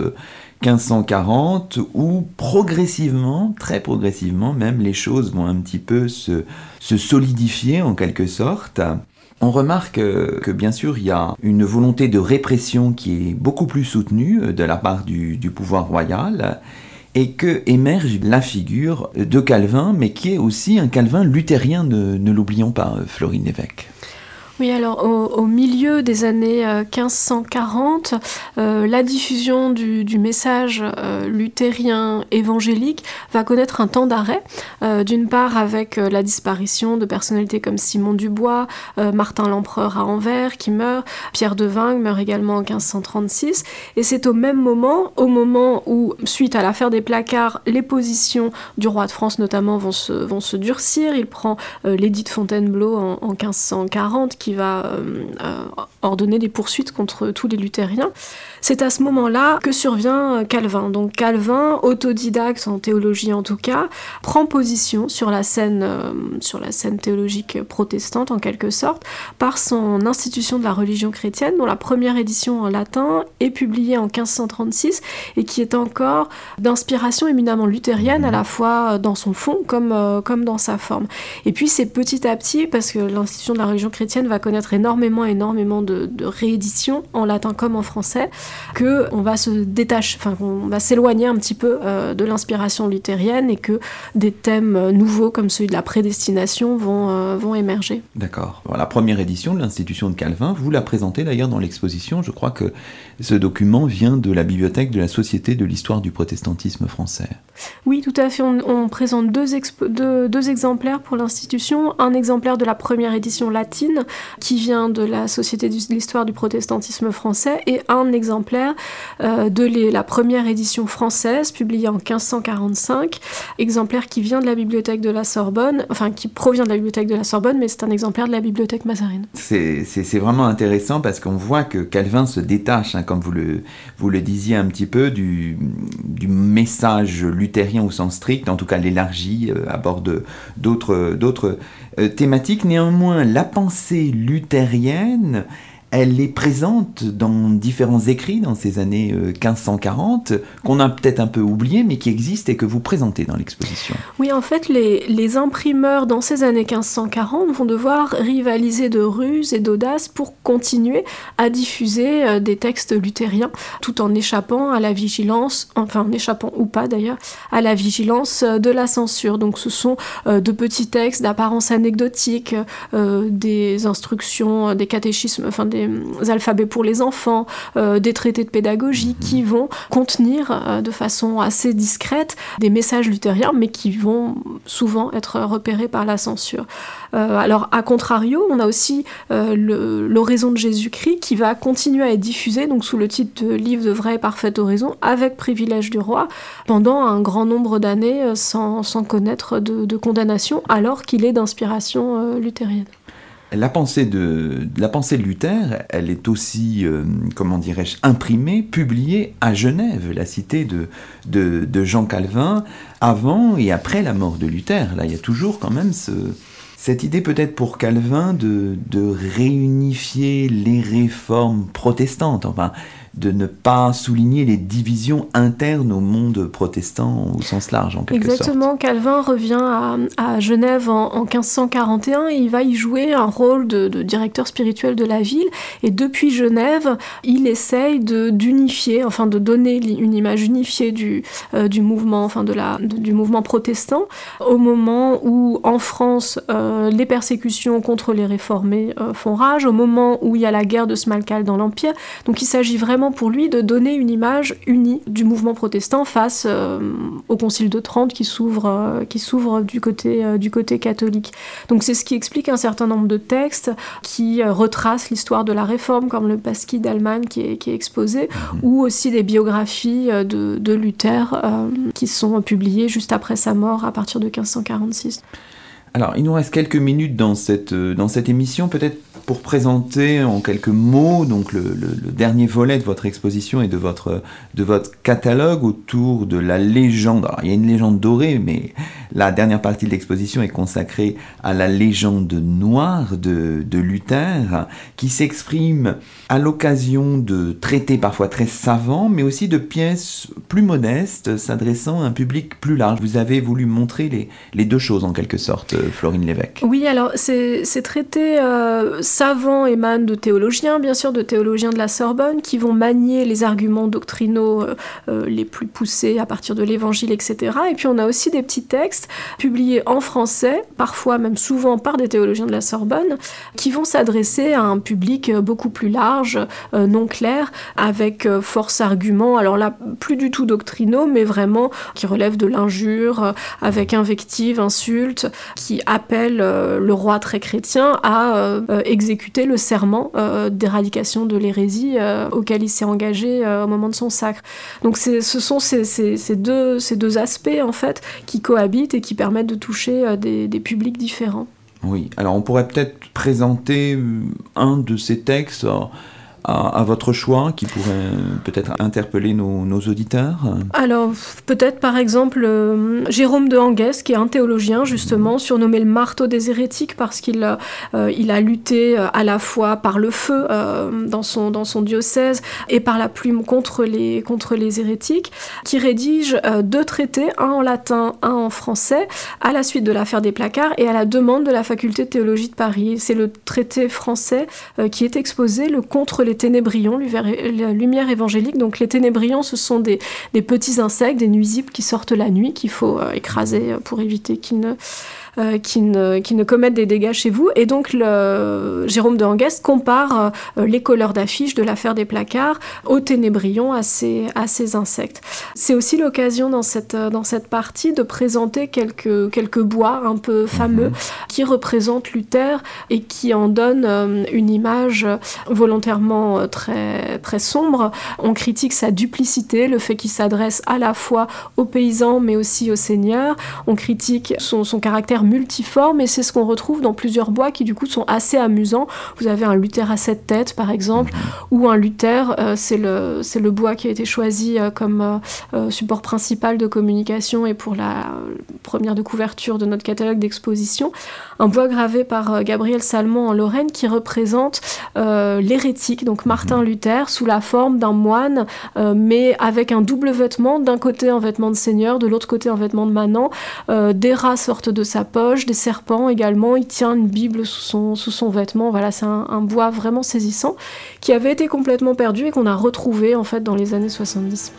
1540 où progressivement, très progressivement même, les choses vont un petit peu se, solidifier en quelque sorte. On remarque que bien sûr il y a une volonté de répression qui est beaucoup plus soutenue de la part du, pouvoir royal et que émerge la figure de Calvin, mais qui est aussi un Calvin luthérien, ne, ne l'oublions pas, Florine Évêque. Oui, alors au, milieu des années 1540, euh, euh, la diffusion du, message euh, luthérien évangélique va connaître un temps d'arrêt, d'une part avec la disparition de personnalités comme Simon Dubois, Martin l'Empereur à Anvers qui meurt, Pierre de Vingue meurt également en 1536, et c'est au même moment, au moment où, suite à l'affaire des placards, les positions du roi de France notamment vont se, vont se durcir, il prend l'édit de Fontainebleau en, en 1540 qui va euh, euh, ordonner des poursuites contre tous les luthériens. C'est à ce moment-là que survient euh, Calvin. Donc Calvin, autodidacte en théologie en tout cas, prend position sur la scène, euh, sur la scène théologique protestante en quelque sorte, par son institution de la religion chrétienne, dont la première édition en latin est publiée en 1536 et qui est encore d'inspiration éminemment luthérienne à la fois dans son fond comme, euh, comme dans sa forme. Et puis c'est petit à petit, parce que l'institution de la religion chrétienne va connaître énormément, énormément de, de rééditions en latin comme en français, que on va se détacher, enfin on va s'éloigner un petit peu euh, de l'inspiration luthérienne et que des thèmes euh, nouveaux comme celui de la prédestination vont, euh, vont émerger. D'accord. La première édition de l'institution de Calvin, vous la présentez d'ailleurs dans l'exposition. Je crois que ce document vient de la bibliothèque de la Société de l'histoire du protestantisme français. Oui, tout à fait. On, présente deux, deux, exemplaires pour l'institution. Un exemplaire de la première édition latine qui vient de la Société de l'histoire du protestantisme français et un exemplaire euh, de la première édition française publiée en 1545, exemplaire qui vient de la bibliothèque de la Sorbonne, enfin qui provient de la bibliothèque de la Sorbonne, mais c'est un exemplaire de la bibliothèque Mazarine. C'est vraiment intéressant parce qu'on voit que Calvin se détache, hein, comme vous le, disiez un petit peu, du, du message luthérien au sens strict, en tout cas l'élargit, euh, aborde d'autres euh, thématiques. Néanmoins, la pensée luthérienne elle est présente dans différents écrits dans ces années 1540 qu'on a peut-être un peu oubliés mais qui existent et que vous présentez dans l'exposition. Oui, en fait, les, imprimeurs dans ces années 1540 vont devoir rivaliser de ruse et d'audace pour continuer à diffuser des textes luthériens tout en échappant à la vigilance, enfin en échappant ou pas d'ailleurs, à la vigilance de la censure. Donc ce sont de petits textes d'apparence anecdotique, des instructions, des catéchismes, enfin des alphabets pour les enfants, des traités de pédagogie qui vont contenir de façon assez discrète des messages luthériens, mais qui vont souvent être repérés par la censure. Euh, alors, à contrario, on a aussi euh, l'oraison de Jésus-Christ qui va continuer à être diffusée, donc sous le titre de Livre de vraie et parfaite oraison, avec privilège du roi, pendant un grand nombre d'années euh, sans, connaître de, condamnation, alors qu'il est d'inspiration luthérienne. La pensée, de, la pensée de Luther, elle est aussi, comment dirais-je, imprimée, publiée à Genève, la cité de, de, Jean Calvin, avant et après la mort de Luther. Là, il y a toujours quand même ce, cette idée peut-être pour Calvin de, de réunifier les réformes protestantes, enfin de ne pas souligner les divisions internes au monde protestant au sens large, en quelque. Exactement. Calvin revient à, Genève en, 1541 et il va y jouer un rôle de, directeur spirituel de la ville. Et depuis Genève, il essaye d'unifier, enfin de donner une image unifiée du, euh, du mouvement, enfin de la, du mouvement protestant, au moment où en France euh, les persécutions contre les réformés euh, font rage, au moment où il y a la guerre de Smalcal dans l'Empire. Donc il s'agit vraiment pour lui de donner une image unie du mouvement protestant face euh, au Concile de Trente qui s'ouvre euh, qui s'ouvre du côté euh, du côté catholique. Donc c'est ce qui explique un certain nombre de textes qui retracent l'histoire de la Réforme, comme le Pasquis d'Allemagne qui est, qui est exposé, mhm. ou aussi des biographies de, de Luther qui sont publiées juste après sa mort à partir de 1546. Alors, il nous reste quelques minutes dans cette, dans cette émission. Peut-être pour présenter en quelques mots donc le, dernier volet de votre exposition et de votre, de votre catalogue autour de la légende. Il y a une légende dorée, mais la dernière partie de l'exposition est consacrée à la légende noire de, Luther, qui s'exprime à l'occasion de traités parfois très savants, mais aussi de pièces plus modestes s'adressant à un public plus large. Vous avez voulu montrer les, deux choses en quelque sorte, Florine Lévesque. Oui, alors ces, ces traités euh, savants émanent de théologiens, bien sûr, de théologiens de la Sorbonne, qui vont manier les arguments doctrinaux euh, euh, les plus poussés à partir de l'Évangile, etc. Et puis on a aussi des petits textes publiés en français, parfois même souvent par des théologiens de la Sorbonne, qui vont s'adresser à un public beaucoup plus large, euh, non clair, avec force arguments. Alors là, plus du tout doctrinaux, mais vraiment qui relèvent de l'injure, avec invective, insulte, qui appellent le roi très chrétien à exécuter le serment euh, d'éradication de l'hérésie euh, auquel il s'est engagé euh, au moment de son sacre. Donc ce sont ces, deux, aspects en fait qui cohabitent et qui permettent de toucher des publics différents. Oui, alors on pourrait peut-être présenter un de ces textes à, votre choix qui pourrait peut-être interpeller nos, auditeurs Alors, peut-être par exemple euh, Jérôme de Hanguès, qui est un théologien justement, surnommé le marteau des hérétiques parce qu'il euh, il a lutté euh, à la fois par le feu dans, son, dans son diocèse et par la plume contre les, contre les hérétiques, qui rédige deux traités, un en latin, un en français, à la suite de l'affaire des placards et à la demande de la faculté de théologie de Paris. C'est le traité français qui est exposé, le contre les ténébrions, la lumière évangélique. Donc les ténébrions, ce sont des, petits insectes, des nuisibles qui sortent la nuit, qu'il faut euh, écraser euh, pour éviter qu'ils ne euh, qui, ne, qui ne commettent des dégâts chez vous. Et donc le, Jérôme de Hangest compare euh, les couleurs d'affiches de l'affaire des placards aux ténébrions, à ces, à ces insectes. C'est aussi l'occasion dans cette, dans cette partie de présenter quelques, quelques bois un peu fameux mhm. qui représentent Luther et qui en donnent euh, une image volontairement très, très sombre. On critique sa duplicité, le fait qu'il s'adresse à la fois aux paysans mais aussi aux seigneurs. On critique son, son caractère multiforme et c'est ce qu'on retrouve dans plusieurs bois qui du coup sont assez amusants. Vous avez un Luther à sept têtes par exemple, mhm. ou un Luther, euh, c'est le, le bois qui a été choisi euh, comme euh, support principal de communication et pour la première de couverture de notre catalogue d'exposition. Un bois gravé par Gabriel Salmon en Lorraine qui représente l'hérétique, donc Martin mhm. Luther, sous la forme d'un moine, mais avec un double vêtement, d'un côté un vêtement de seigneur, de l'autre côté un vêtement de manant. des rats sortent de sa des serpents également. Il tient une Bible sous son, sous son vêtement. Voilà, c'est un, bois vraiment saisissant qui avait été complètement perdu et qu'on a retrouvé en fait dans les années 70.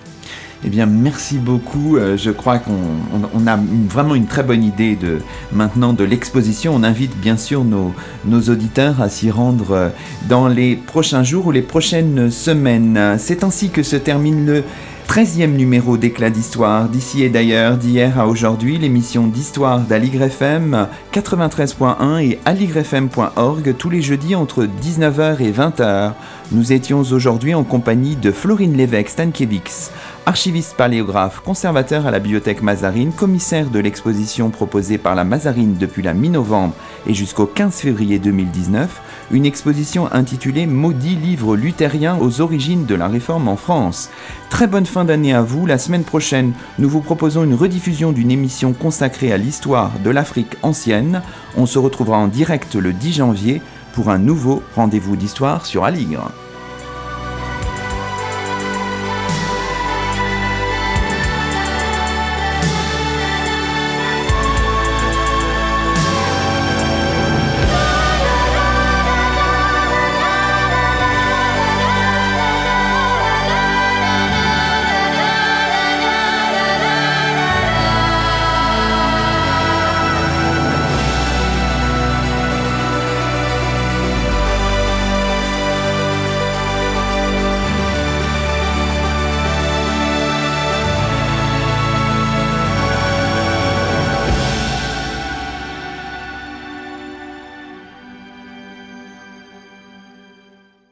Eh bien, merci beaucoup. Euh, je crois qu'on a vraiment une très bonne idée de maintenant de l'exposition. On invite bien sûr nos, nos auditeurs à s'y rendre euh, dans les prochains jours ou les prochaines semaines. C'est ainsi que se termine le 13e numéro d'Éclat d'Histoire, d'ici et d'ailleurs, d'hier à aujourd'hui, l'émission d'Histoire d'Aligre FM 93.1 et aligrefm.org tous les jeudis entre 19h et 20h. Nous étions aujourd'hui en compagnie de Florine Lévesque Stankiewicz, archiviste paléographe, conservateur à la bibliothèque Mazarine, commissaire de l'exposition proposée par la Mazarine depuis la mi-novembre et jusqu'au 15 février 2019, une exposition intitulée Maudit livre luthérien aux origines de la réforme en France. Très bonne fin d'année à vous. La semaine prochaine, nous vous proposons une rediffusion d'une émission consacrée à l'histoire de l'Afrique ancienne. On se retrouvera en direct le 10 janvier pour un nouveau rendez-vous d'histoire sur Aligre.